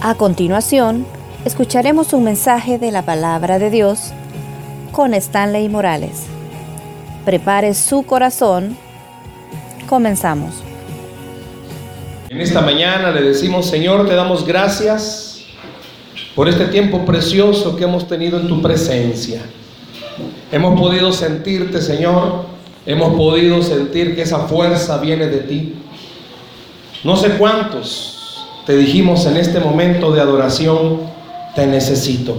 A continuación, escucharemos un mensaje de la palabra de Dios con Stanley Morales. Prepare su corazón. Comenzamos. En esta mañana le decimos, Señor, te damos gracias por este tiempo precioso que hemos tenido en tu presencia. Hemos podido sentirte, Señor. Hemos podido sentir que esa fuerza viene de ti. No sé cuántos te dijimos en este momento de adoración, te necesito.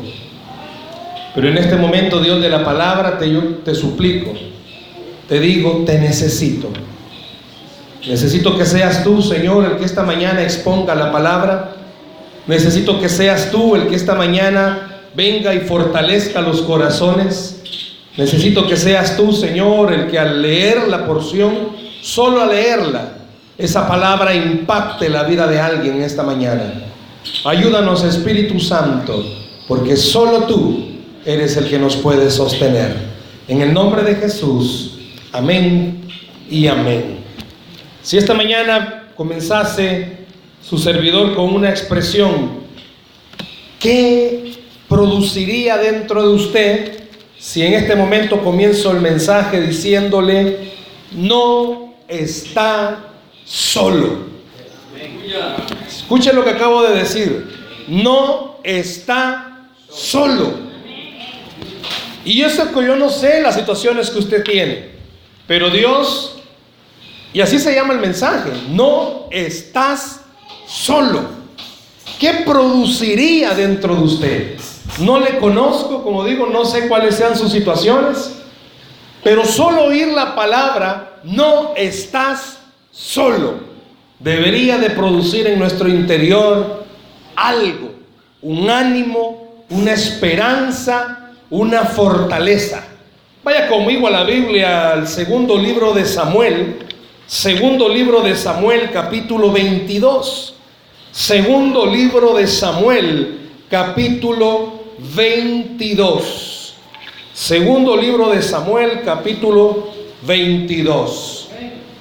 Pero en este momento, Dios de la palabra, te, te suplico, te digo, te necesito. Necesito que seas tú, Señor, el que esta mañana exponga la palabra. Necesito que seas tú el que esta mañana venga y fortalezca los corazones. Necesito que seas tú, Señor, el que al leer la porción, solo al leerla, esa palabra impacte la vida de alguien esta mañana. Ayúdanos Espíritu Santo, porque solo tú eres el que nos puede sostener. En el nombre de Jesús, amén y amén. Si esta mañana comenzase su servidor con una expresión, ¿qué produciría dentro de usted si en este momento comienzo el mensaje diciéndole, no está solo. Escuchen lo que acabo de decir. No está solo. Y eso que yo no sé las situaciones que usted tiene. Pero Dios, y así se llama el mensaje, no estás solo. ¿Qué produciría dentro de usted? No le conozco, como digo, no sé cuáles sean sus situaciones, pero solo oír la palabra, no estás solo debería de producir en nuestro interior algo, un ánimo, una esperanza, una fortaleza. Vaya conmigo a la Biblia, al segundo libro de Samuel, segundo libro de Samuel, capítulo 22. Segundo libro de Samuel, capítulo 22. Segundo libro de Samuel, capítulo 22.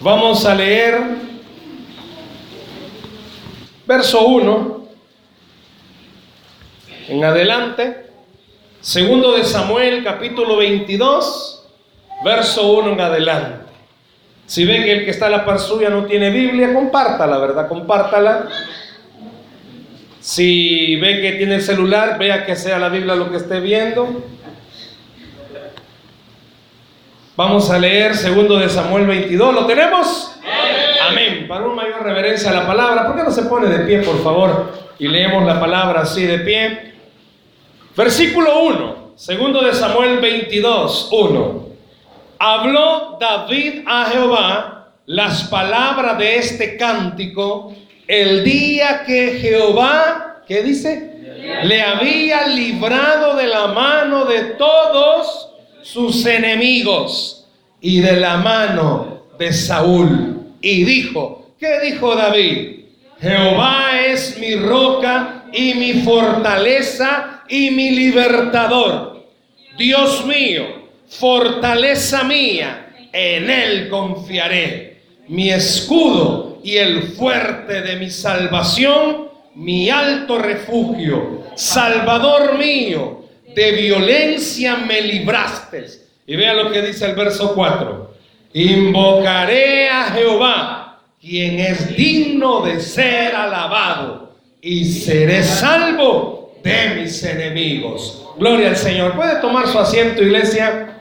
Vamos a leer verso 1 en adelante. Segundo de Samuel, capítulo 22, verso 1 en adelante. Si ven que el que está a la par suya no tiene Biblia, compártala, ¿verdad? Compártala. Si ve que tiene el celular, vea que sea la Biblia lo que esté viendo. Vamos a leer segundo de Samuel 22. ¿Lo tenemos? Amén. Para una mayor reverencia a la palabra, ¿por qué no se pone de pie, por favor? Y leemos la palabra así de pie. Versículo 1. Segundo de Samuel 22, 1. Habló David a Jehová las palabras de este cántico el día que Jehová, ¿qué dice? Le había librado de la mano de todos sus enemigos y de la mano de Saúl. Y dijo, ¿qué dijo David? Jehová es mi roca y mi fortaleza y mi libertador. Dios mío, fortaleza mía, en él confiaré. Mi escudo y el fuerte de mi salvación, mi alto refugio, salvador mío de violencia me libraste. Y vea lo que dice el verso 4. Invocaré a Jehová, quien es digno de ser alabado, y seré salvo de mis enemigos. Gloria al Señor. ¿Puede tomar su asiento, iglesia?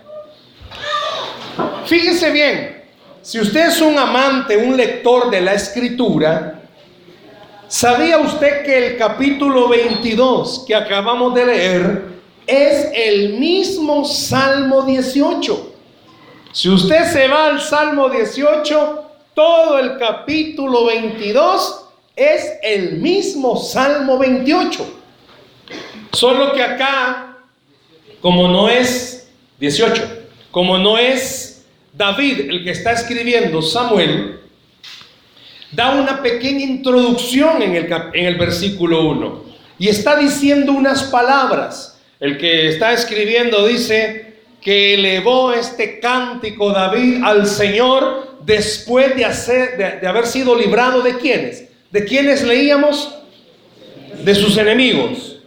Fíjese bien, si usted es un amante, un lector de la escritura, ¿sabía usted que el capítulo 22 que acabamos de leer es el mismo Salmo 18. Si usted se va al Salmo 18, todo el capítulo 22 es el mismo Salmo 28. Solo que acá, como no es 18, como no es David el que está escribiendo Samuel, da una pequeña introducción en el, en el versículo 1 y está diciendo unas palabras el que está escribiendo dice que elevó este cántico David al Señor después de, hacer, de, haber sido librado de quienes. ¿De quienes leíamos? de sus enemigos.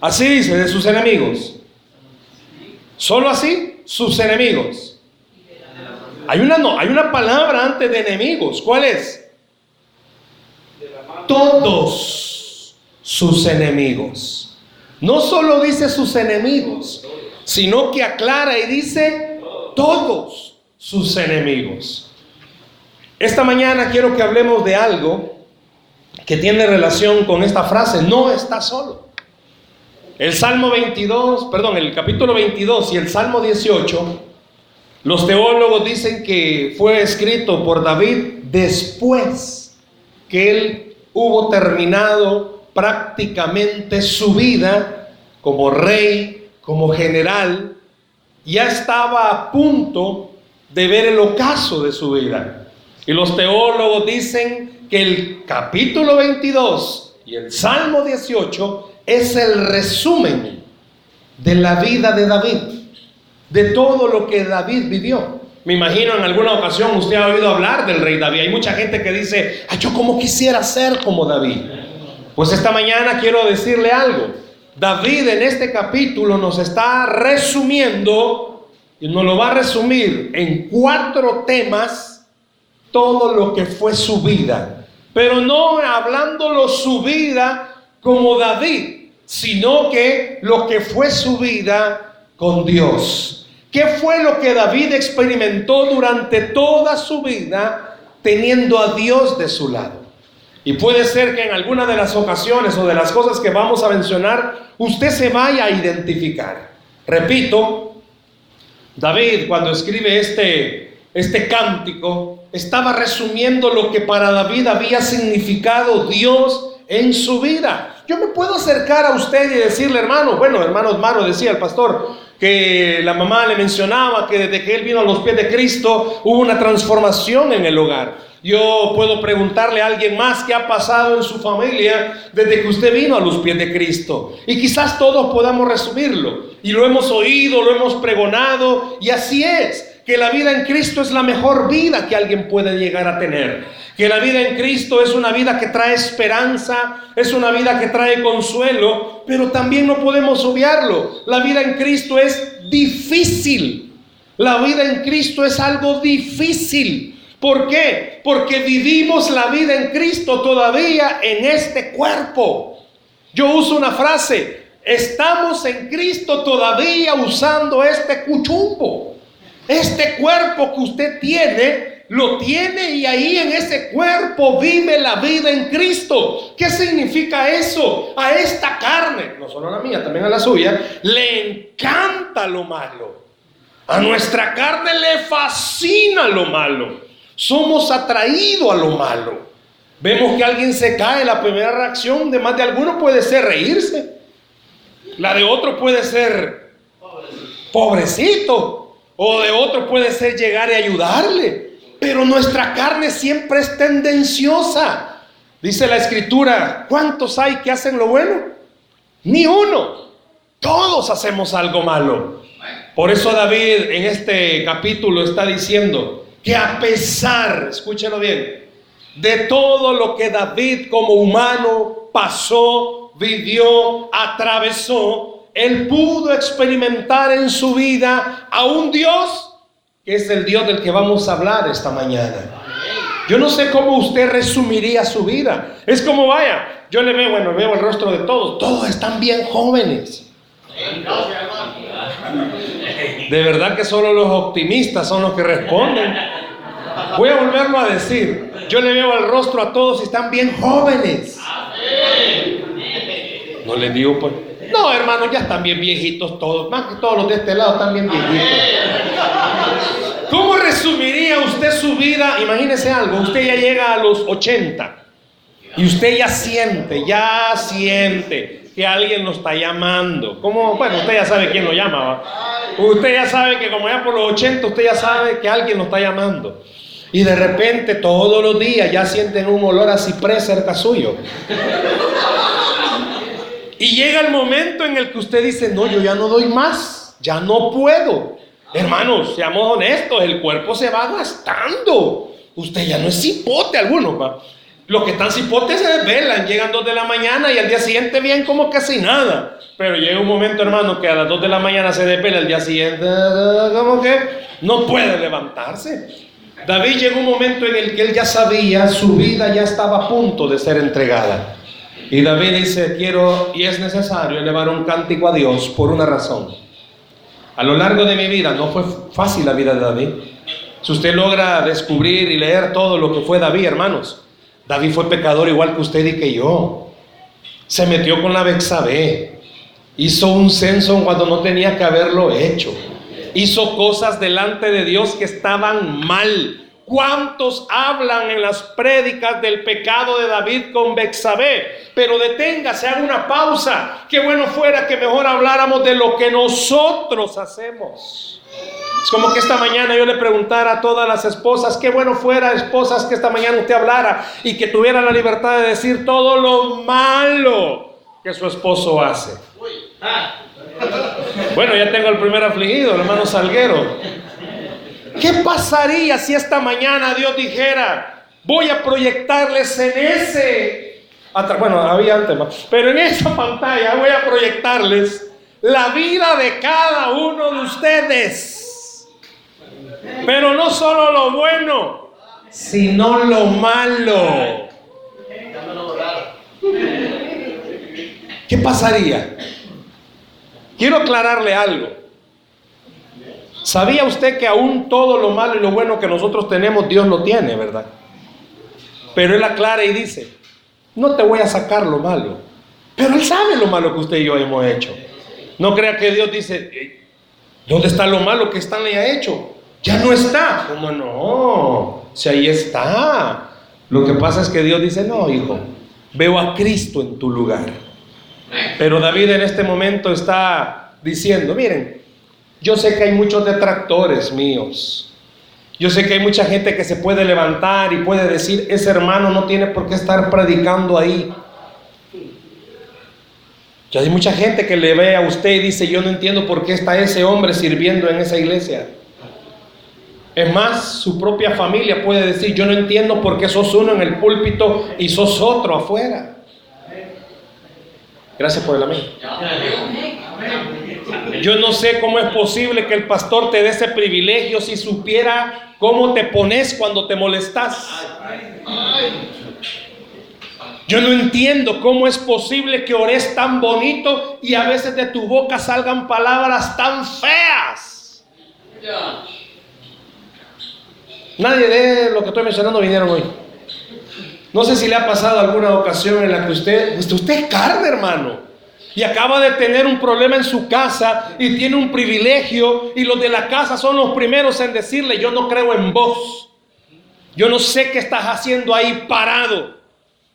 Así dice, de sus enemigos. Solo así, sus enemigos. Hay una, no, hay una palabra antes de enemigos. ¿Cuál es? Todos sus enemigos. No solo dice sus enemigos, sino que aclara y dice todos sus enemigos. Esta mañana quiero que hablemos de algo que tiene relación con esta frase, no está solo. El Salmo 22, perdón, el capítulo 22 y el Salmo 18, los teólogos dicen que fue escrito por David después que él hubo terminado prácticamente su vida como rey, como general, ya estaba a punto de ver el ocaso de su vida. Y los teólogos dicen que el capítulo 22 y el Salmo 18 es el resumen de la vida de David, de todo lo que David vivió. Me imagino en alguna ocasión usted ha oído hablar del rey David. Hay mucha gente que dice, Ay, yo como quisiera ser como David. Pues esta mañana quiero decirle algo. David en este capítulo nos está resumiendo, y nos lo va a resumir en cuatro temas, todo lo que fue su vida. Pero no hablándolo su vida como David, sino que lo que fue su vida con Dios. ¿Qué fue lo que David experimentó durante toda su vida teniendo a Dios de su lado? Y puede ser que en alguna de las ocasiones o de las cosas que vamos a mencionar, usted se vaya a identificar. Repito, David cuando escribe este, este cántico, estaba resumiendo lo que para David había significado Dios en su vida. Yo me puedo acercar a usted y decirle, hermano, bueno, hermano Osmaro decía el pastor, que la mamá le mencionaba que desde que él vino a los pies de Cristo hubo una transformación en el hogar. Yo puedo preguntarle a alguien más qué ha pasado en su familia desde que usted vino a los pies de Cristo. Y quizás todos podamos resumirlo. Y lo hemos oído, lo hemos pregonado, y así es que la vida en Cristo es la mejor vida que alguien puede llegar a tener. Que la vida en Cristo es una vida que trae esperanza, es una vida que trae consuelo, pero también no podemos obviarlo. La vida en Cristo es difícil. La vida en Cristo es algo difícil. ¿Por qué? Porque vivimos la vida en Cristo todavía en este cuerpo. Yo uso una frase, estamos en Cristo todavía usando este cuchumbo. Este cuerpo que usted tiene, lo tiene y ahí en ese cuerpo vive la vida en Cristo. ¿Qué significa eso? A esta carne, no solo a la mía, también a la suya, le encanta lo malo. A nuestra carne le fascina lo malo. Somos atraídos a lo malo. Vemos que alguien se cae, la primera reacción de más de alguno puede ser reírse. La de otro puede ser pobrecito. O de otro puede ser llegar y ayudarle. Pero nuestra carne siempre es tendenciosa. Dice la escritura, ¿cuántos hay que hacen lo bueno? Ni uno. Todos hacemos algo malo. Por eso David en este capítulo está diciendo que a pesar, escúchelo bien, de todo lo que David como humano pasó, vivió, atravesó, él pudo experimentar en su vida a un Dios que es el Dios del que vamos a hablar esta mañana. Yo no sé cómo usted resumiría su vida. Es como vaya, yo le veo, bueno, veo el rostro de todos. Todos están bien jóvenes. De verdad que solo los optimistas son los que responden. Voy a volverlo a decir. Yo le veo el rostro a todos y están bien jóvenes. No le digo pues. No, hermano, ya están bien viejitos todos. Más que todos los de este lado están bien viejitos. ¿Cómo resumiría usted su vida? Imagínese algo. Usted ya llega a los 80 y usted ya siente, ya siente que alguien lo está llamando. ¿Cómo? Bueno, usted ya sabe quién lo llama. Usted ya sabe que como ya por los 80 usted ya sabe que alguien lo está llamando. Y de repente todos los días ya sienten un olor a ciprés cerca suyo. Y llega el momento en el que usted dice, no, yo ya no doy más, ya no puedo. Hermanos, seamos honestos, el cuerpo se va gastando. Usted ya no es cipote alguno. Los que están cipotes se desvelan, llegan dos de la mañana y al día siguiente bien como casi nada. Pero llega un momento, hermano, que a las dos de la mañana se desvela, al día siguiente como que no puede levantarse. David llegó un momento en el que él ya sabía, su vida ya estaba a punto de ser entregada. Y David dice, quiero y es necesario elevar un cántico a Dios por una razón. A lo largo de mi vida no fue fácil la vida de David. Si usted logra descubrir y leer todo lo que fue David, hermanos, David fue pecador igual que usted y que yo. Se metió con la Bexabé. Hizo un censo cuando no tenía que haberlo hecho hizo cosas delante de Dios que estaban mal. ¿Cuántos hablan en las prédicas del pecado de David con Bexabé? Pero deténgase, haga una pausa. Qué bueno fuera que mejor habláramos de lo que nosotros hacemos. Es como que esta mañana yo le preguntara a todas las esposas, qué bueno fuera, esposas, que esta mañana usted hablara y que tuviera la libertad de decir todo lo malo que su esposo hace. Bueno, ya tengo el primer afligido, el hermano Salguero. ¿Qué pasaría si esta mañana Dios dijera, voy a proyectarles en ese, bueno, había antes, pero en esa pantalla voy a proyectarles la vida de cada uno de ustedes. Pero no solo lo bueno, sino lo malo. ¿Qué pasaría? Quiero aclararle algo. ¿Sabía usted que aún todo lo malo y lo bueno que nosotros tenemos, Dios lo tiene, verdad? Pero Él aclara y dice, no te voy a sacar lo malo. Pero Él sabe lo malo que usted y yo hemos hecho. No crea que Dios dice, ¿dónde está lo malo que Stanley ha hecho? Ya no está. ¿Cómo no? Si ahí está. Lo que pasa es que Dios dice, no, hijo, veo a Cristo en tu lugar. Pero David en este momento está diciendo, miren, yo sé que hay muchos detractores míos. Yo sé que hay mucha gente que se puede levantar y puede decir, ese hermano no tiene por qué estar predicando ahí. Ya hay mucha gente que le ve a usted y dice, yo no entiendo por qué está ese hombre sirviendo en esa iglesia. Es más, su propia familia puede decir, yo no entiendo por qué sos uno en el púlpito y sos otro afuera. Gracias por el amén. Yo no sé cómo es posible que el pastor te dé ese privilegio si supiera cómo te pones cuando te molestas. Yo no entiendo cómo es posible que ores tan bonito y a veces de tu boca salgan palabras tan feas. Nadie de lo que estoy mencionando vinieron hoy. No sé si le ha pasado alguna ocasión en la que usted, usted es carne, hermano. Y acaba de tener un problema en su casa y tiene un privilegio y los de la casa son los primeros en decirle, yo no creo en vos. Yo no sé qué estás haciendo ahí parado.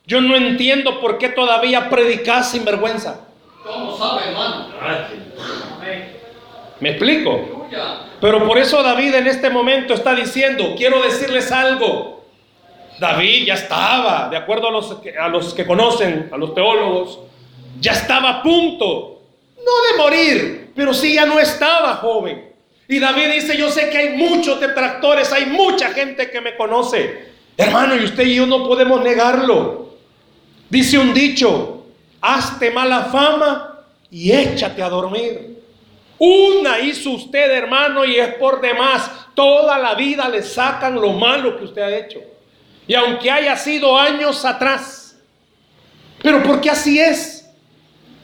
Yo no entiendo por qué todavía predicas sin vergüenza. ¿Cómo sabe, hermano? ¿Me explico? Pero por eso David en este momento está diciendo, quiero decirles algo. David ya estaba, de acuerdo a los, a los que conocen, a los teólogos, ya estaba a punto, no de morir, pero sí ya no estaba joven. Y David dice, yo sé que hay muchos detractores, hay mucha gente que me conoce. Hermano, y usted y yo no podemos negarlo. Dice un dicho, hazte mala fama y échate a dormir. Una hizo usted, hermano, y es por demás. Toda la vida le sacan lo malo que usted ha hecho. Y aunque haya sido años atrás. Pero porque así es.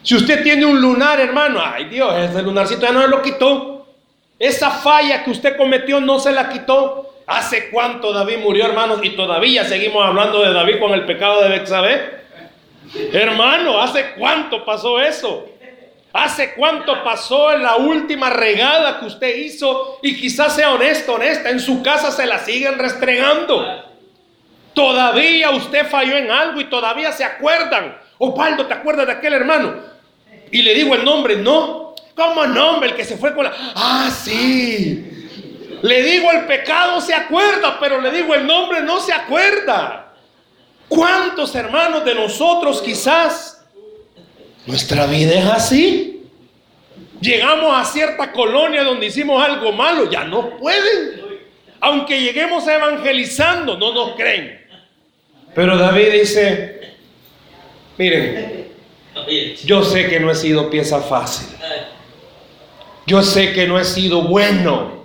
Si usted tiene un lunar, hermano, ay Dios, ese lunarcito ya no lo quitó. Esa falla que usted cometió no se la quitó. ¿Hace cuánto David murió, hermanos? Y todavía seguimos hablando de David con el pecado de Bexabé. Hermano, ¿hace cuánto pasó eso? ¿Hace cuánto pasó la última regada que usted hizo? Y quizás sea honesto, honesta, en su casa se la siguen restregando. Todavía usted falló en algo y todavía se acuerdan. Opaldo, ¿te acuerdas de aquel hermano? Y le digo el nombre, no. ¿Cómo nombre? El que se fue con la... Ah, sí. Le digo el pecado, se acuerda, pero le digo el nombre, no se acuerda. ¿Cuántos hermanos de nosotros quizás nuestra vida es así? Llegamos a cierta colonia donde hicimos algo malo, ya no pueden. Aunque lleguemos evangelizando, no nos creen. Pero David dice, miren, yo sé que no he sido pieza fácil. Yo sé que no he sido bueno.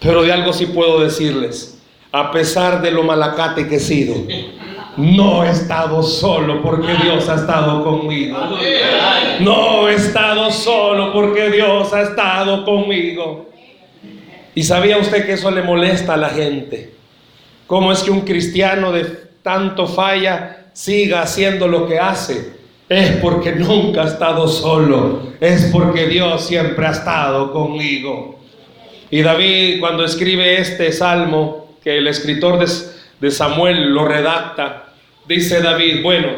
Pero de algo sí puedo decirles. A pesar de lo malacate que he sido, no he estado solo porque Dios ha estado conmigo. No he estado solo porque Dios ha estado conmigo. ¿Y sabía usted que eso le molesta a la gente? ¿Cómo es que un cristiano de tanto falla siga haciendo lo que hace? Es porque nunca ha estado solo. Es porque Dios siempre ha estado conmigo. Y David cuando escribe este salmo, que el escritor de, Samuel lo redacta, dice David, bueno,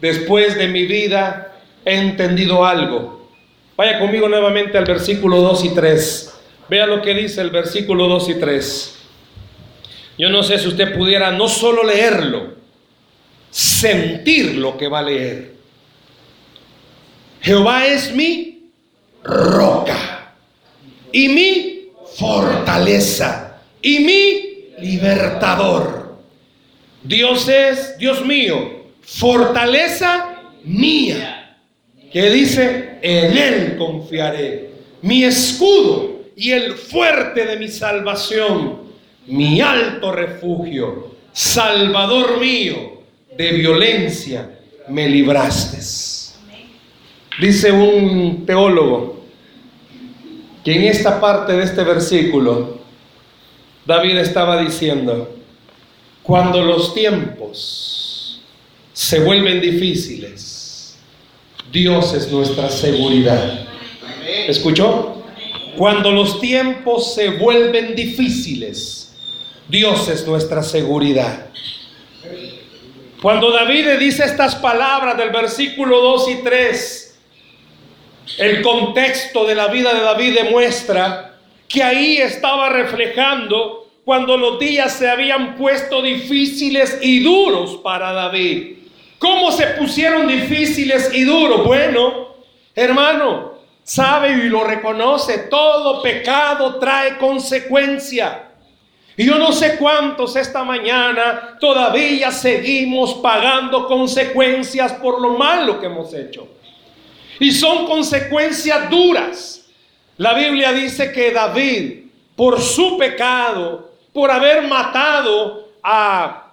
después de mi vida he entendido algo. Vaya conmigo nuevamente al versículo 2 y 3. Vea lo que dice el versículo 2 y 3. Yo no sé si usted pudiera no solo leerlo, sentir lo que va a leer. Jehová es mi roca y mi fortaleza y mi libertador. Dios es, Dios mío, fortaleza mía. Que dice, en Él confiaré. Mi escudo y el fuerte de mi salvación, mi alto refugio, Salvador mío, de violencia me libraste. Dice un teólogo que en esta parte de este versículo, David estaba diciendo, cuando los tiempos se vuelven difíciles, Dios es nuestra seguridad. ¿Escuchó? Cuando los tiempos se vuelven difíciles, Dios es nuestra seguridad. Cuando David dice estas palabras del versículo 2 y 3, el contexto de la vida de David demuestra que ahí estaba reflejando cuando los días se habían puesto difíciles y duros para David. ¿Cómo se pusieron difíciles y duros? Bueno, hermano, sabe y lo reconoce, todo pecado trae consecuencia. Y yo no sé cuántos esta mañana todavía seguimos pagando consecuencias por lo malo que hemos hecho. Y son consecuencias duras. La Biblia dice que David, por su pecado, por haber matado a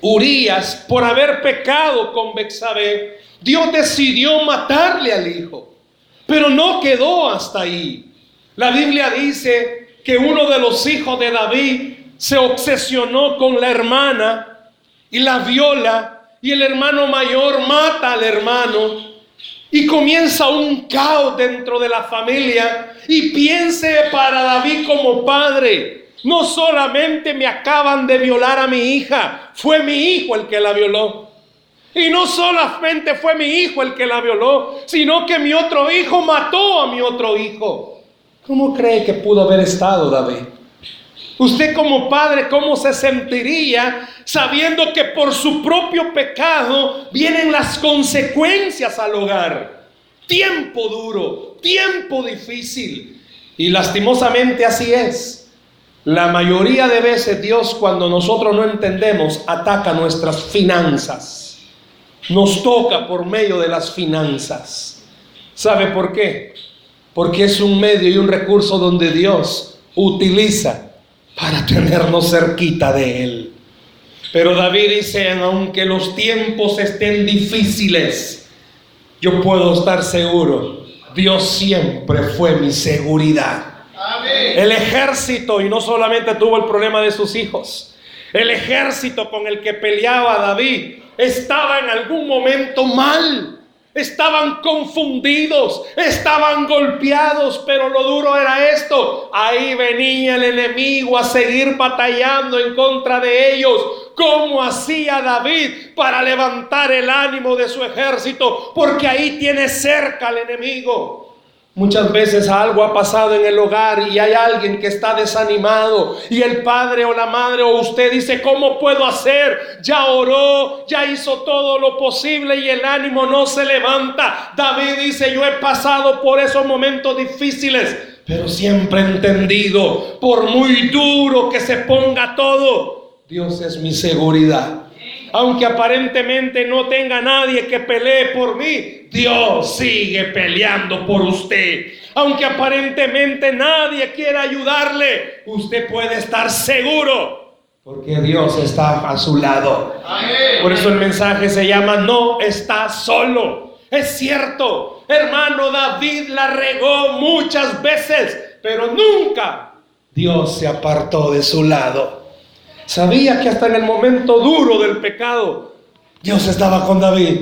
Urias, por haber pecado con Bexabé, Dios decidió matarle al hijo. Pero no quedó hasta ahí. La Biblia dice que uno de los hijos de David se obsesionó con la hermana y la viola y el hermano mayor mata al hermano y comienza un caos dentro de la familia y piense para David como padre, no solamente me acaban de violar a mi hija, fue mi hijo el que la violó. Y no solamente fue mi hijo el que la violó, sino que mi otro hijo mató a mi otro hijo. ¿Cómo cree que pudo haber estado David? Usted como padre, ¿cómo se sentiría sabiendo que por su propio pecado vienen las consecuencias al hogar? Tiempo duro, tiempo difícil. Y lastimosamente así es. La mayoría de veces Dios cuando nosotros no entendemos ataca nuestras finanzas nos toca por medio de las finanzas. ¿Sabe por qué? Porque es un medio y un recurso donde Dios utiliza para tenernos cerquita de Él. Pero David dice, aunque los tiempos estén difíciles, yo puedo estar seguro, Dios siempre fue mi seguridad. El ejército, y no solamente tuvo el problema de sus hijos, el ejército con el que peleaba David estaba en algún momento mal. Estaban confundidos, estaban golpeados, pero lo duro era esto. Ahí venía el enemigo a seguir batallando en contra de ellos. ¿Cómo hacía David para levantar el ánimo de su ejército? Porque ahí tiene cerca al enemigo. Muchas veces algo ha pasado en el hogar y hay alguien que está desanimado y el padre o la madre o usted dice, ¿cómo puedo hacer? Ya oró, ya hizo todo lo posible y el ánimo no se levanta. David dice, yo he pasado por esos momentos difíciles, pero siempre he entendido, por muy duro que se ponga todo, Dios es mi seguridad. Aunque aparentemente no tenga nadie que pelee por mí, Dios sigue peleando por usted. Aunque aparentemente nadie quiera ayudarle, usted puede estar seguro porque Dios está a su lado. Por eso el mensaje se llama No está solo. Es cierto, hermano David la regó muchas veces, pero nunca Dios se apartó de su lado. Sabía que hasta en el momento duro del pecado, Dios estaba con David.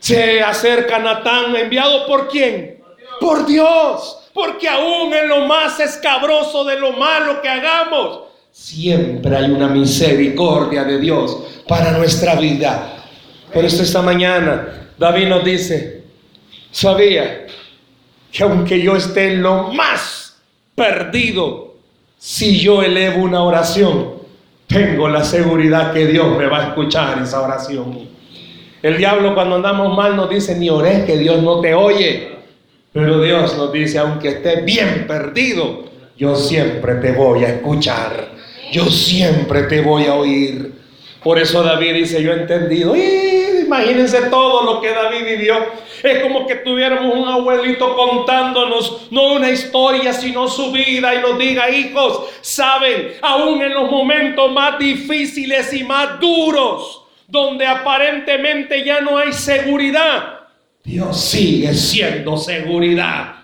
Se acerca Natán, enviado por quién? Por Dios. Porque aún en lo más escabroso de lo malo que hagamos, siempre hay una misericordia de Dios para nuestra vida. Por eso esta mañana David nos dice, sabía que aunque yo esté en lo más perdido, si yo elevo una oración, tengo la seguridad que Dios me va a escuchar esa oración. El diablo cuando andamos mal nos dice, ni ores que Dios no te oye. Pero Dios nos dice, aunque estés bien perdido, yo siempre te voy a escuchar. Yo siempre te voy a oír. Por eso David dice, yo he entendido. imagínense todo lo que David vivió. Es como que tuviéramos un abuelito contándonos no una historia, sino su vida y nos diga, hijos, saben, aún en los momentos más difíciles y más duros, donde aparentemente ya no hay seguridad, Dios sigue siendo seguridad.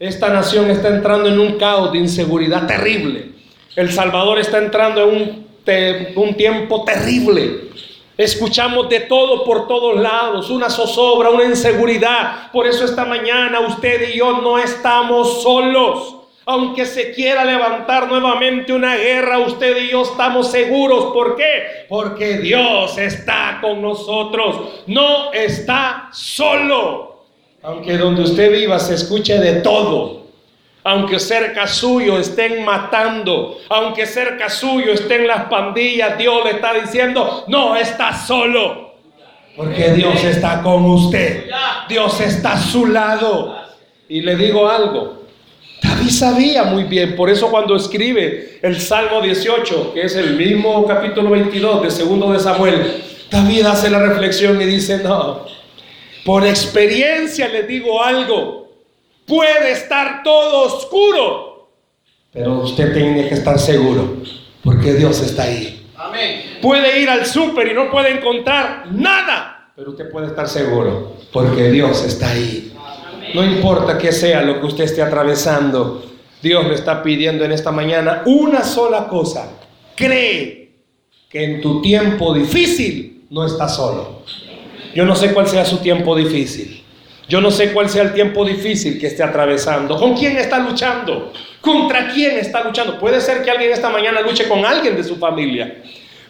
Esta nación está entrando en un caos de inseguridad terrible. El Salvador está entrando en un, un tiempo terrible. Escuchamos de todo por todos lados, una zozobra, una inseguridad. Por eso esta mañana usted y yo no estamos solos. Aunque se quiera levantar nuevamente una guerra, usted y yo estamos seguros. ¿Por qué? Porque Dios está con nosotros. No está solo. Aunque donde usted viva se escuche de todo aunque cerca suyo estén matando, aunque cerca suyo estén las pandillas, Dios le está diciendo, no está solo, porque Dios está con usted, Dios está a su lado. Y le digo algo, David sabía muy bien, por eso cuando escribe el Salmo 18, que es el mismo capítulo 22 de segundo de Samuel, David hace la reflexión y dice, no, por experiencia le digo algo, Puede estar todo oscuro, pero usted tiene que estar seguro, porque Dios está ahí. Puede ir al súper y no puede encontrar nada, pero usted puede estar seguro, porque Dios está ahí. No importa qué sea lo que usted esté atravesando, Dios le está pidiendo en esta mañana una sola cosa. Cree que en tu tiempo difícil no estás solo. Yo no sé cuál sea su tiempo difícil. Yo no sé cuál sea el tiempo difícil que esté atravesando. ¿Con quién está luchando? ¿Contra quién está luchando? Puede ser que alguien esta mañana luche con alguien de su familia.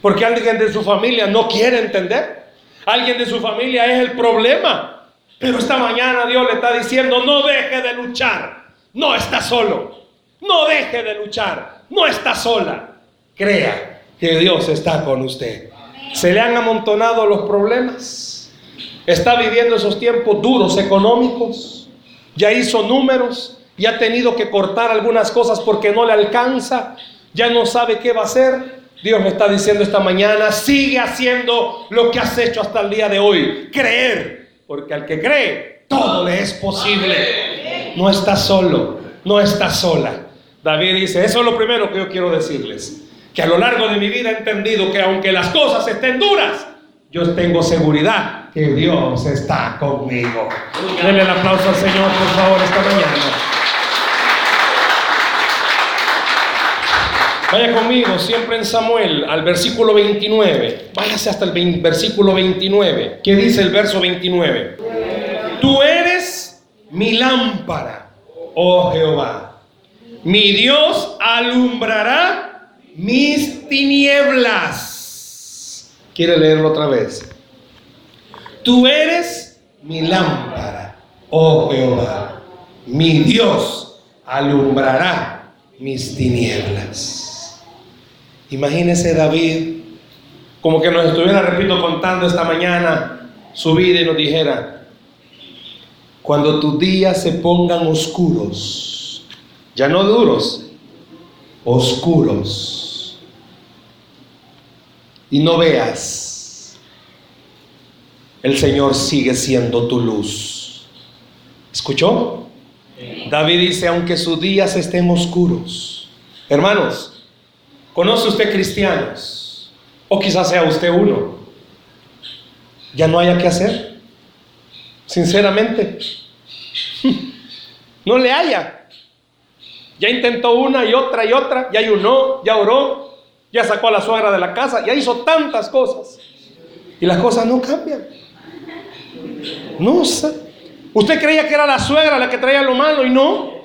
Porque alguien de su familia no quiere entender. Alguien de su familia es el problema. Pero esta mañana Dios le está diciendo, no deje de luchar. No está solo. No deje de luchar. No está sola. Crea que Dios está con usted. ¿Se le han amontonado los problemas? Está viviendo esos tiempos duros económicos, ya hizo números, ya ha tenido que cortar algunas cosas porque no le alcanza, ya no sabe qué va a hacer. Dios me está diciendo esta mañana, sigue haciendo lo que has hecho hasta el día de hoy, creer, porque al que cree, todo le es posible. No está solo, no está sola. David dice, eso es lo primero que yo quiero decirles, que a lo largo de mi vida he entendido que aunque las cosas estén duras, yo tengo seguridad que Dios está conmigo. Denle el aplauso al Señor, por favor, esta mañana. Vaya conmigo, siempre en Samuel, al versículo 29. Váyase hasta el versículo 29. ¿Qué dice el verso 29? Tú eres mi lámpara, oh Jehová. Mi Dios alumbrará mis tinieblas. Quiere leerlo otra vez. Tú eres mi lámpara, oh Jehová. Mi Dios alumbrará mis tinieblas. Imagínese David como que nos estuviera, repito, contando esta mañana su vida y nos dijera, cuando tus días se pongan oscuros, ya no duros, oscuros, y no veas el Señor sigue siendo tu luz. ¿Escuchó? David dice, aunque sus días estén oscuros. Hermanos, ¿conoce usted cristianos? O quizás sea usted uno. ¿Ya no haya que hacer? Sinceramente. No le haya. Ya intentó una y otra y otra, ya ayunó, ya oró, ya sacó a la suegra de la casa, ya hizo tantas cosas. Y las cosas no cambian. No, usted creía que era la suegra la que traía lo malo y no.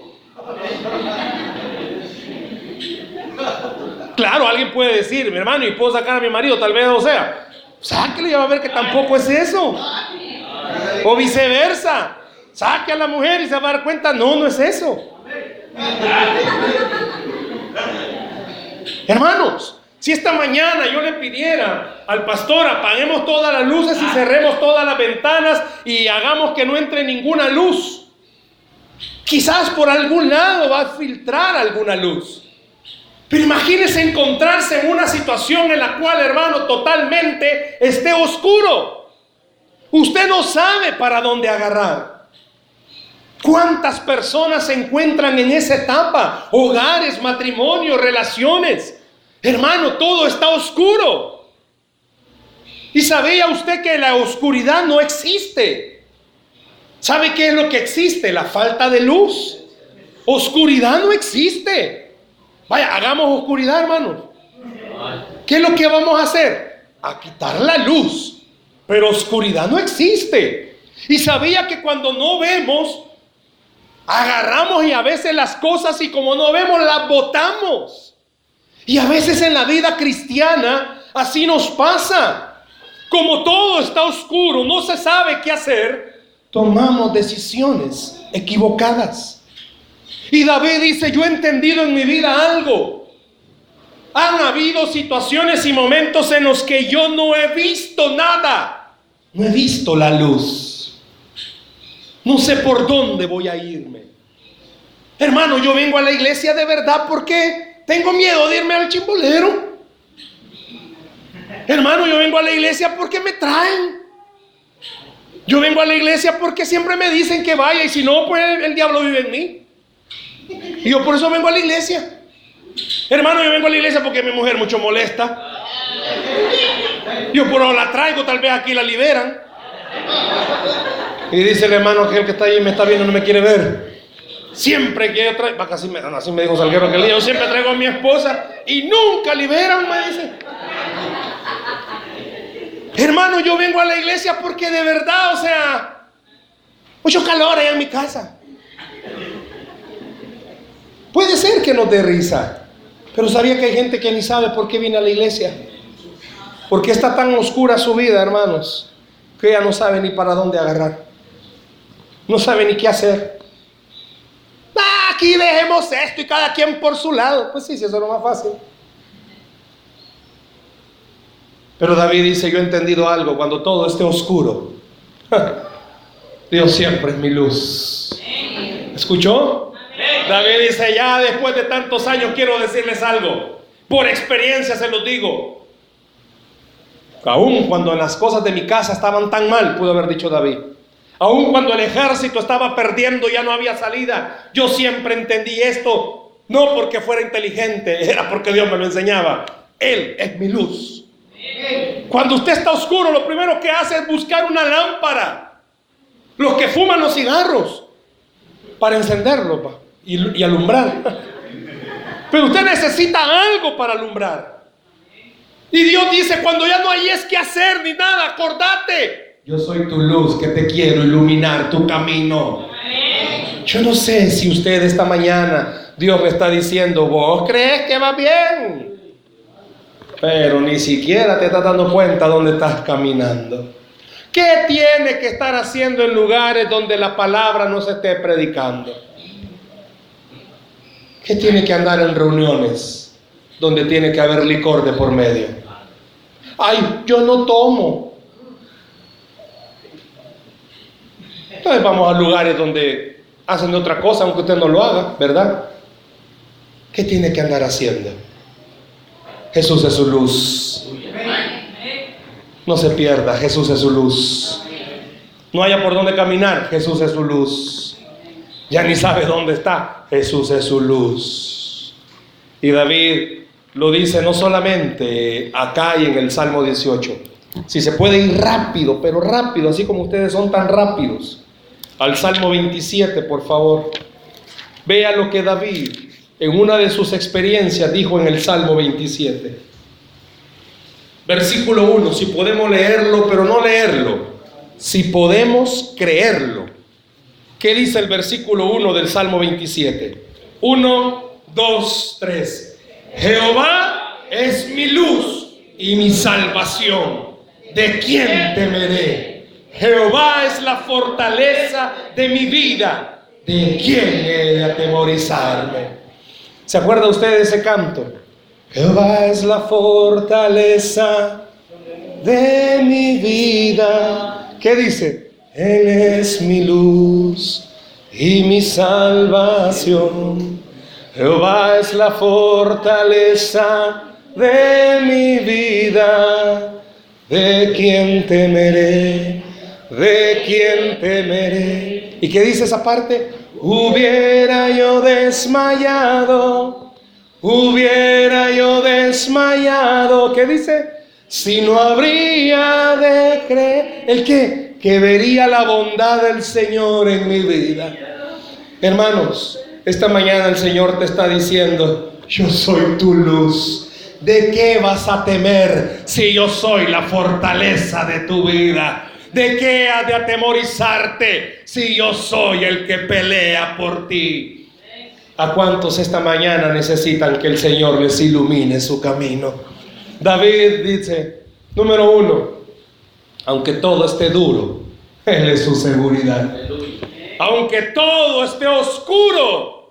Claro, alguien puede decir, mi hermano, y puedo sacar a mi marido, tal vez o sea. Sáquele y va a ver que tampoco es eso. O viceversa. Saque a la mujer y se va a dar cuenta, no, no es eso. Hermanos, si esta mañana yo le pidiera al pastor apaguemos todas las luces y cerremos todas las ventanas y hagamos que no entre ninguna luz, quizás por algún lado va a filtrar alguna luz. Pero imagínese encontrarse en una situación en la cual, hermano, totalmente esté oscuro. Usted no sabe para dónde agarrar. ¿Cuántas personas se encuentran en esa etapa? Hogares, matrimonios, relaciones Hermano, todo está oscuro. ¿Y sabía usted que la oscuridad no existe? ¿Sabe qué es lo que existe? La falta de luz. Oscuridad no existe. Vaya, hagamos oscuridad, hermano. ¿Qué es lo que vamos a hacer? A quitar la luz. Pero oscuridad no existe. Y sabía que cuando no vemos, agarramos y a veces las cosas y como no vemos, las botamos. Y a veces en la vida cristiana así nos pasa. Como todo está oscuro, no se sabe qué hacer, tomamos decisiones equivocadas. Y David dice, yo he entendido en mi vida algo. Han habido situaciones y momentos en los que yo no he visto nada. No he visto la luz. No sé por dónde voy a irme. Hermano, yo vengo a la iglesia de verdad porque tengo miedo de irme al chimbolero. Hermano, yo vengo a la iglesia porque me traen. Yo vengo a la iglesia porque siempre me dicen que vaya y si no, pues el, diablo vive en mí. Y yo por eso vengo a la iglesia. Hermano, yo vengo a la iglesia porque mi mujer mucho molesta. Yo por ahora la traigo, tal vez aquí la liberan. Y dice el hermano que el que está ahí me está viendo no me quiere ver. Siempre que yo traigo, así me, así me dijo Salguero que yo siempre traigo a mi esposa y nunca liberan, me dice. Hermano, yo vengo a la iglesia porque de verdad, o sea, mucho calor allá en mi casa. Puede ser que nos dé risa, pero sabía que hay gente que ni sabe por qué viene a la iglesia. Porque está tan oscura su vida, hermanos, que ella no sabe ni para dónde agarrar. No sabe ni qué hacer aquí dejemos esto y cada quien por su lado. Pues sí, si eso es lo más fácil. Pero David dice, yo he entendido algo, cuando todo esté oscuro, Dios siempre es mi luz. ¿Escuchó? David dice, ya después de tantos años quiero decirles algo. Por experiencia se los digo. Aún cuando las cosas de mi casa estaban tan mal, pudo haber dicho David. Aun cuando el ejército estaba perdiendo, ya no había salida. Yo siempre entendí esto, no porque fuera inteligente, era porque Dios me lo enseñaba. Él es mi luz. Cuando usted está oscuro, lo primero que hace es buscar una lámpara. Los que fuman los cigarros, para encenderlo y, y alumbrar. Pero usted necesita algo para alumbrar. Y Dios dice, cuando ya no hay es que hacer ni nada, acordate, yo soy tu luz que te quiero iluminar tu camino. Yo no sé si usted esta mañana Dios me está diciendo, vos crees que va bien, pero ni siquiera te estás dando cuenta dónde estás caminando. ¿Qué tiene que estar haciendo en lugares donde la palabra no se esté predicando? ¿Qué tiene que andar en reuniones donde tiene que haber licor de por medio? Ay, yo no tomo. Entonces vamos a lugares donde hacen otra cosa, aunque usted no lo haga, ¿verdad? ¿Qué tiene que andar haciendo? Jesús es su luz. No se pierda, Jesús es su luz. No haya por dónde caminar, Jesús es su luz. Ya ni sabe dónde está, Jesús es su luz. Y David lo dice no solamente acá y en el Salmo 18. Si se puede ir rápido, pero rápido, así como ustedes son tan rápidos. Al Salmo 27, por favor. Vea lo que David en una de sus experiencias dijo en el Salmo 27. Versículo 1, si podemos leerlo, pero no leerlo, si podemos creerlo. ¿Qué dice el versículo 1 del Salmo 27? 1, 2, 3. Jehová es mi luz y mi salvación. ¿De quién temeré? Jehová es la fortaleza de mi vida. ¿De quién he de atemorizarme? ¿Se acuerda usted de ese canto? Jehová es la fortaleza de mi vida. ¿Qué dice? Él es mi luz y mi salvación. Jehová es la fortaleza de mi vida. ¿De quién temeré? ¿De quién temeré? ¿Y qué dice esa parte? Hubiera yo desmayado, hubiera yo desmayado. ¿Qué dice? Si no habría de creer. ¿El qué? Que vería la bondad del Señor en mi vida. Hermanos, esta mañana el Señor te está diciendo, yo soy tu luz. ¿De qué vas a temer si yo soy la fortaleza de tu vida? ¿De qué ha de atemorizarte si yo soy el que pelea por ti? ¿A cuántos esta mañana necesitan que el Señor les ilumine su camino? David dice, número uno, aunque todo esté duro, Él es su seguridad. Aunque todo esté oscuro,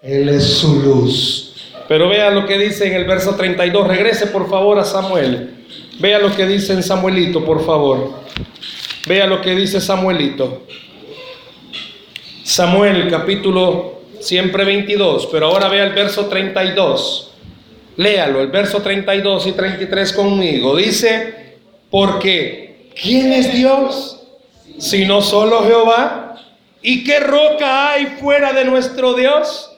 Él es su luz. Pero vea lo que dice en el verso 32. Regrese por favor a Samuel. Vea lo que dice en Samuelito, por favor. Vea lo que dice Samuelito. Samuel capítulo siempre 22, pero ahora vea el verso 32. Léalo, el verso 32 y 33 conmigo. Dice, porque ¿quién es Dios? Si no solo Jehová. ¿Y qué roca hay fuera de nuestro Dios?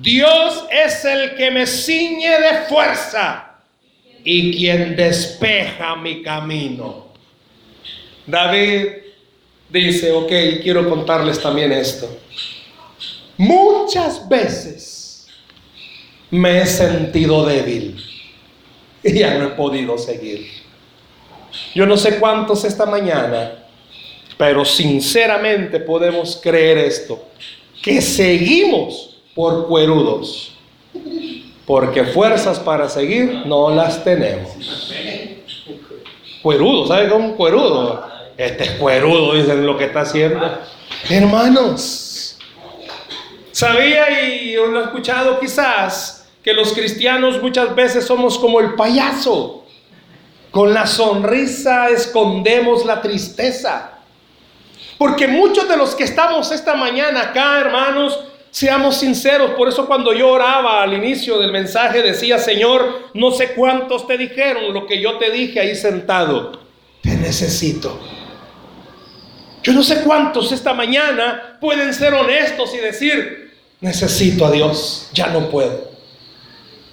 Dios es el que me ciñe de fuerza y quien despeja mi camino. David dice, ok, quiero contarles también esto. Muchas veces me he sentido débil y ya no he podido seguir. Yo no sé cuántos esta mañana, pero sinceramente podemos creer esto, que seguimos por cuerudos, porque fuerzas para seguir no las tenemos. Cuerudo, ¿sabe cómo un cuerudo? Este es cuerudo, dicen lo que está haciendo. Hermanos, sabía y lo he escuchado quizás que los cristianos muchas veces somos como el payaso. Con la sonrisa escondemos la tristeza. Porque muchos de los que estamos esta mañana acá, hermanos, seamos sinceros. Por eso cuando yo oraba al inicio del mensaje decía, Señor, no sé cuántos te dijeron lo que yo te dije ahí sentado. Te necesito. Yo no sé cuántos esta mañana pueden ser honestos y decir, necesito a Dios, ya no puedo,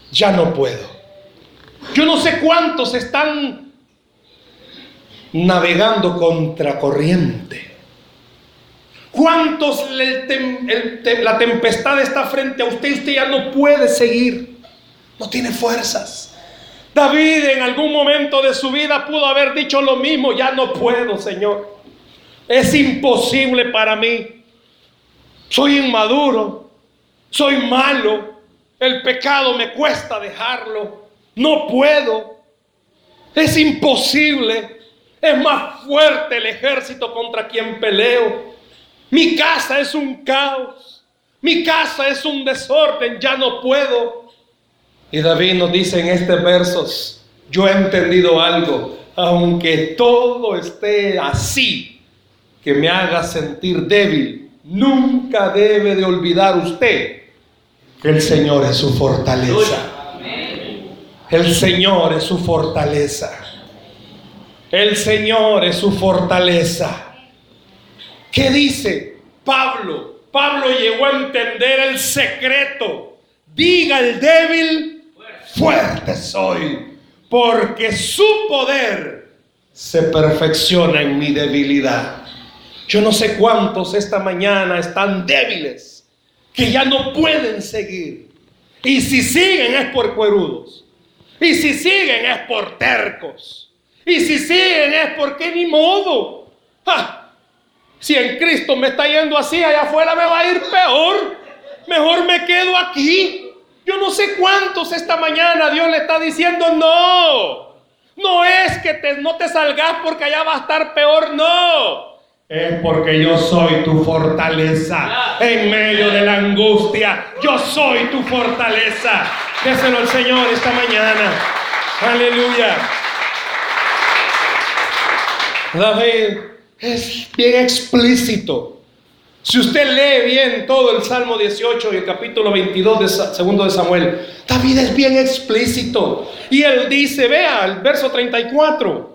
ya no puedo. Yo no sé cuántos están navegando contra corriente. ¿Cuántos la tempestad está frente a usted y usted ya no puede seguir? No tiene fuerzas. David en algún momento de su vida pudo haber dicho lo mismo, ya no puedo, Señor. Es imposible para mí. Soy inmaduro. Soy malo. El pecado me cuesta dejarlo. No puedo. Es imposible. Es más fuerte el ejército contra quien peleo. Mi casa es un caos. Mi casa es un desorden. Ya no puedo. Y David nos dice en estos versos, yo he entendido algo. Aunque todo esté así, que me haga sentir débil, nunca debe de olvidar usted que el Señor es su fortaleza. El Señor es su fortaleza. El Señor es su fortaleza. ¿Qué dice Pablo? Pablo llegó a entender el secreto. Diga el débil, fuerte soy, porque su poder se perfecciona en mi debilidad. Yo no sé cuántos esta mañana están débiles, que ya no pueden seguir. Y si siguen es por cuerudos. Y si siguen es por tercos. Y si siguen es porque ni modo. Si en Cristo me está yendo así, allá afuera me va a ir peor. Mejor me quedo aquí. Yo no sé cuántos esta mañana Dios le está diciendo no. No es que te, no te salgas porque allá va a estar peor, no. Es porque yo soy tu fortaleza en medio de la angustia. Yo soy tu fortaleza. Déselo al Señor esta mañana. Aleluya. David es bien explícito. Si usted lee bien todo el Salmo 18 y el capítulo 22 de segundo de Samuel, David es bien explícito. Y él dice, vea el verso 34,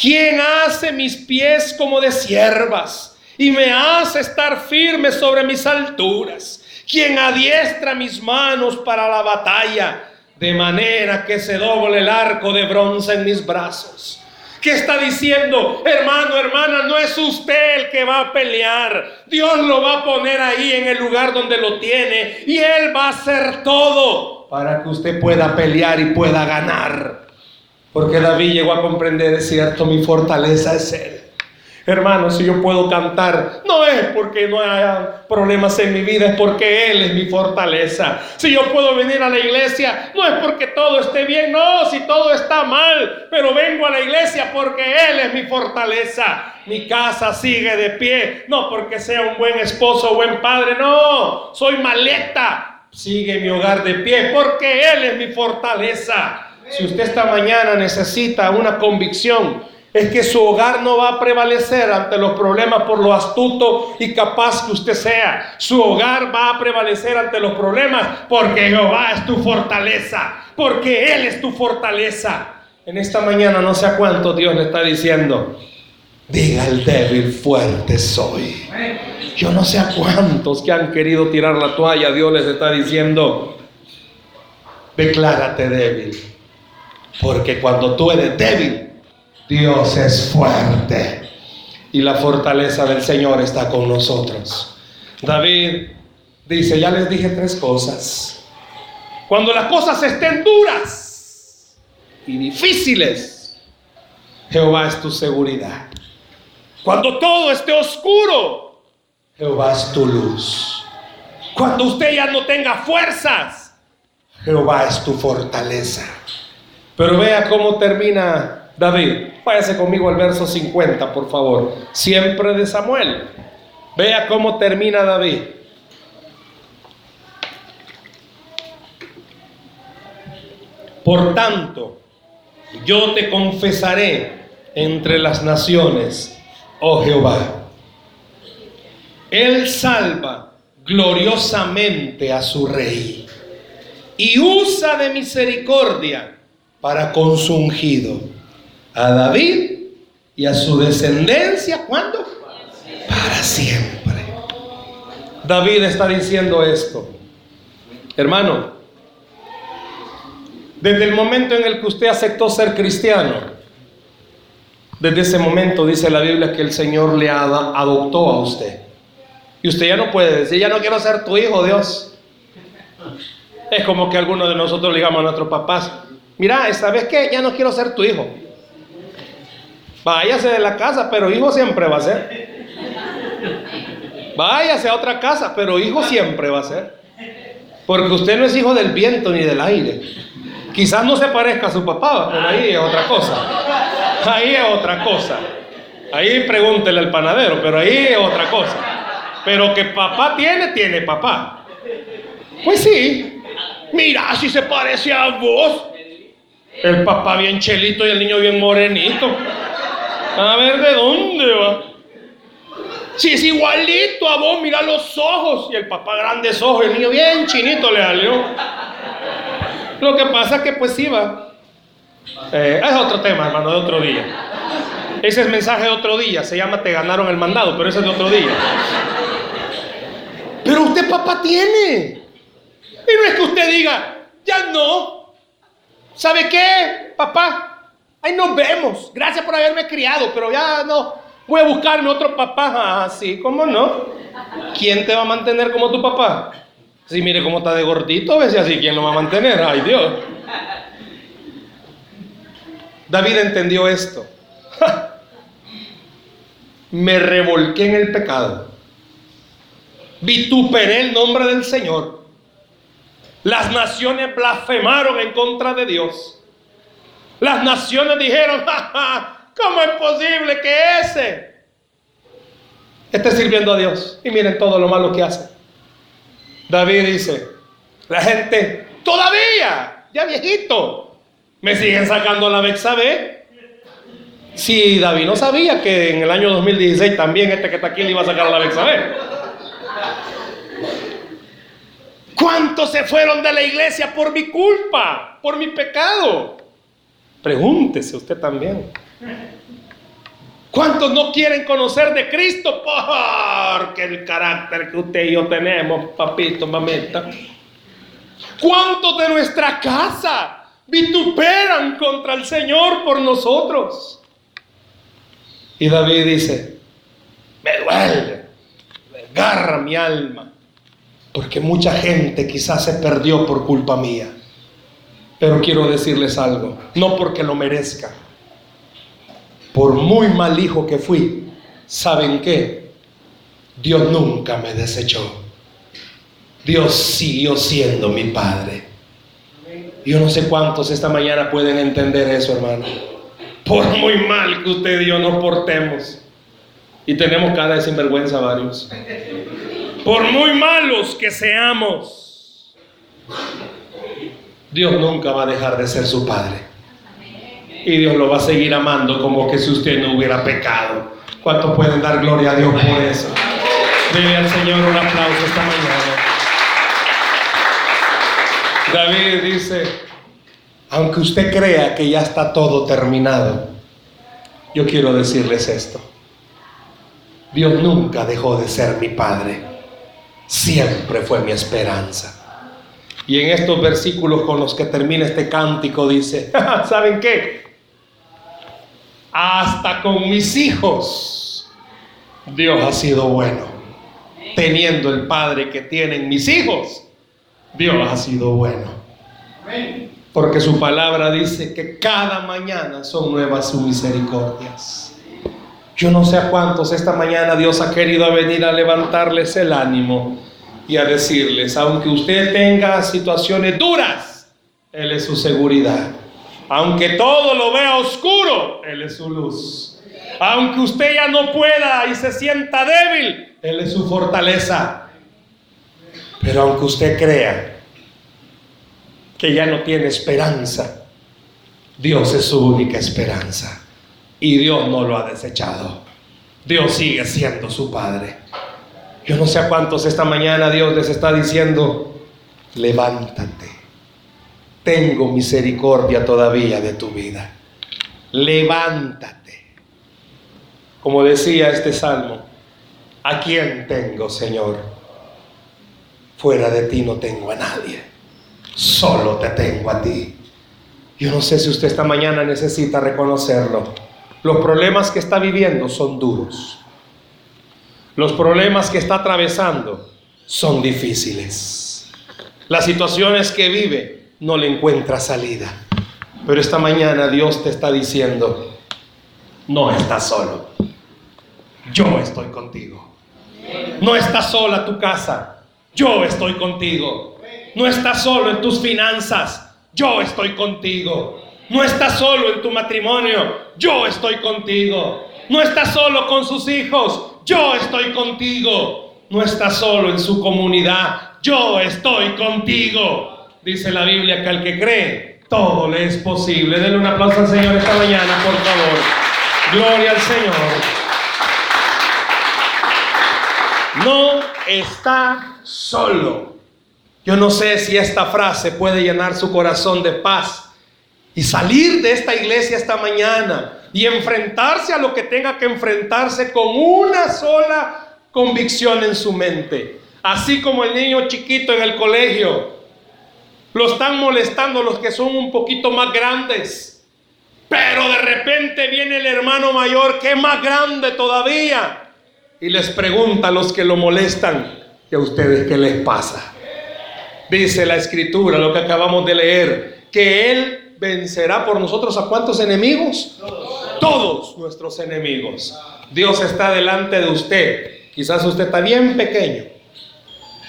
¿quién hace mis pies como de siervas y me hace estar firme sobre mis alturas? quien adiestra mis manos para la batalla, de manera que se doble el arco de bronce en mis brazos. ¿Qué está diciendo? Hermano, hermana, no es usted el que va a pelear. Dios lo va a poner ahí en el lugar donde lo tiene y Él va a hacer todo para que usted pueda pelear y pueda ganar. Porque David llegó a comprender, es cierto, mi fortaleza es Él. Hermano, si yo puedo cantar, no es porque no haya problemas en mi vida, es porque Él es mi fortaleza. Si yo puedo venir a la iglesia, no es porque todo esté bien, no, si todo está mal, pero vengo a la iglesia porque Él es mi fortaleza. Mi casa sigue de pie, no porque sea un buen esposo o buen padre, no, soy maleta. Sigue mi hogar de pie porque Él es mi fortaleza. Si usted esta mañana necesita una convicción, es que su hogar no va a prevalecer ante los problemas por lo astuto y capaz que usted sea. Su hogar va a prevalecer ante los problemas porque Jehová es tu fortaleza, porque Él es tu fortaleza. En esta mañana no sé a cuánto Dios le está diciendo, diga el débil, fuerte soy. Yo no sé a cuántos que han querido tirar la toalla, Dios les está diciendo, declárate débil. Porque cuando tú eres débil, Dios es fuerte y la fortaleza del Señor está con nosotros. David dice, ya les dije tres cosas. Cuando las cosas estén duras y difíciles, Jehová es tu seguridad. Cuando todo esté oscuro, Jehová es tu luz. Cuando usted ya no tenga fuerzas, Jehová es tu fortaleza. Pero vea cómo termina David. Váyase conmigo al verso 50, por favor. Siempre de Samuel. Vea cómo termina David. Por tanto, yo te confesaré entre las naciones, oh Jehová. Él salva gloriosamente a su rey y usa de misericordia para con su ungido a David y a su descendencia, ¿cuándo? Para siempre. David está diciendo esto. Hermano, desde el momento en el que usted aceptó ser cristiano, desde ese momento dice la Biblia que el Señor le adoptó a usted. Y usted ya no puede decir, ya no quiero ser tu hijo, Dios. Es como que algunos de nosotros le digamos a nuestros papás, mira, ¿sabes qué? Ya no quiero ser tu hijo. Váyase de la casa, pero hijo siempre va a ser. Váyase a otra casa, pero hijo siempre va a ser. Porque usted no es hijo del viento ni del aire. Quizás no se parezca a su papá, pero ahí es otra cosa. Ahí es otra cosa. Ahí pregúntele al panadero, pero ahí es otra cosa. Pero que papá tiene, tiene papá. Pues sí. Mira si se parece a vos. El papá bien chelito y el niño bien morenito. A ver de dónde va. Si es igualito a vos, mira los ojos. Y el papá grandes ojos, el niño bien chinito le salió. Lo que pasa es que pues va. Eh, es otro tema, hermano, de otro día. Ese es mensaje de otro día, se llama Te ganaron el mandado, pero ese es de otro día. Pero usted papá tiene. Y no es que usted diga, ya no. ¿Sabe qué, papá? Ahí nos vemos. Gracias por haberme criado, pero ya no. Voy a buscarme otro papá. Ah, sí, ¿cómo no? ¿Quién te va a mantener como tu papá? Si mire cómo está de gordito, a veces así, ¿quién lo va a mantener? Ay, Dios. David entendió esto. Me revolqué en el pecado. Vituperé el nombre del Señor. Las naciones blasfemaron en contra de Dios. Las naciones dijeron, ¿cómo es posible que ese esté sirviendo a Dios? Y miren todo lo malo que hace. David dice, la gente todavía, ya viejito, me siguen sacando la Bexabe. Si David no sabía que en el año 2016 también este que está aquí le iba a sacar la Bexabe. ¿Cuántos se fueron de la iglesia por mi culpa, por mi pecado? Pregúntese usted también. ¿Cuántos no quieren conocer de Cristo? Porque el carácter que usted y yo tenemos, papito, mamita. ¿Cuántos de nuestra casa vituperan contra el Señor por nosotros? Y David dice, me duele, me agarra mi alma, porque mucha gente quizás se perdió por culpa mía. Pero quiero decirles algo, no porque lo merezca por muy mal hijo que fui, ¿saben qué? Dios nunca me desechó. Dios siguió siendo mi Padre. Yo no sé cuántos esta mañana pueden entender eso, hermano. Por muy mal que usted y yo nos portemos. Y tenemos cara de sinvergüenza varios. Por muy malos que seamos, Dios nunca va a dejar de ser su Padre y Dios lo va a seguir amando como que si usted no hubiera pecado. ¿Cuántos pueden dar gloria a Dios por eso? Dele al Señor un aplauso esta mañana. David dice, aunque usted crea que ya está todo terminado, yo quiero decirles esto. Dios nunca dejó de ser mi Padre. Siempre fue mi esperanza. Y en estos versículos con los que termina este cántico dice, ¿saben qué? hasta con mis hijos. Dios ha sido bueno. Teniendo el Padre que tienen mis hijos, Dios ha sido bueno. Porque su palabra dice que cada mañana son nuevas sus misericordias. Yo no sé a cuántos esta mañana Dios ha querido venir a levantarles el ánimo y a decirles, aunque usted tenga situaciones duras, Él es su seguridad. Aunque todo lo vea oscuro, Él es su luz. Aunque usted ya no pueda y se sienta débil, Él es su fortaleza. Pero aunque usted crea que ya no tiene esperanza, Dios es su única esperanza. Y Dios no lo ha desechado. Dios sigue siendo su Padre. Yo no sé a cuántos esta mañana Dios les está diciendo, levántate tengo misericordia todavía de tu vida. Levántate. Como decía este salmo, ¿a quién tengo, Señor? Fuera de ti no tengo a nadie. Solo te tengo a ti. Yo no sé si usted esta mañana necesita reconocerlo. Los problemas que está viviendo son duros. Los problemas que está atravesando son difíciles. Las situaciones que vive no le encuentra salida. Pero esta mañana Dios te está diciendo, no estás solo. Yo estoy contigo. No estás sola tu casa. Yo estoy contigo. No estás solo en tus finanzas. Yo estoy contigo. No estás solo en tu matrimonio. Yo estoy contigo. No estás solo con sus hijos. Yo estoy contigo. No estás solo en su comunidad. Yo estoy contigo. Dice la Biblia que al que cree, todo le es posible. Denle un aplauso al Señor esta mañana, por favor. Gloria al Señor. No está solo. Yo no sé si esta frase puede llenar su corazón de paz y salir de esta iglesia esta mañana y enfrentarse a lo que tenga que enfrentarse con una sola convicción en su mente. Así como el niño chiquito en el colegio, lo están molestando los que son un poquito más grandes. Pero de repente viene el hermano mayor que es más grande todavía y les pregunta a los que lo molestan, ¿y a ustedes qué les pasa? Dice la escritura, lo que acabamos de leer, que Él vencerá por nosotros a cuántos enemigos? Todos nuestros enemigos. Dios está delante de usted. Quizás usted está bien pequeño,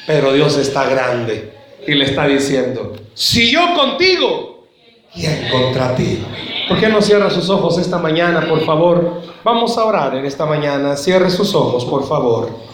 pero Dios está grande y le está diciendo, si yo contigo, ¿quién contra ti? ¿Por qué no cierra sus ojos esta mañana, por favor? Vamos a orar en esta mañana. Cierre sus ojos, por favor.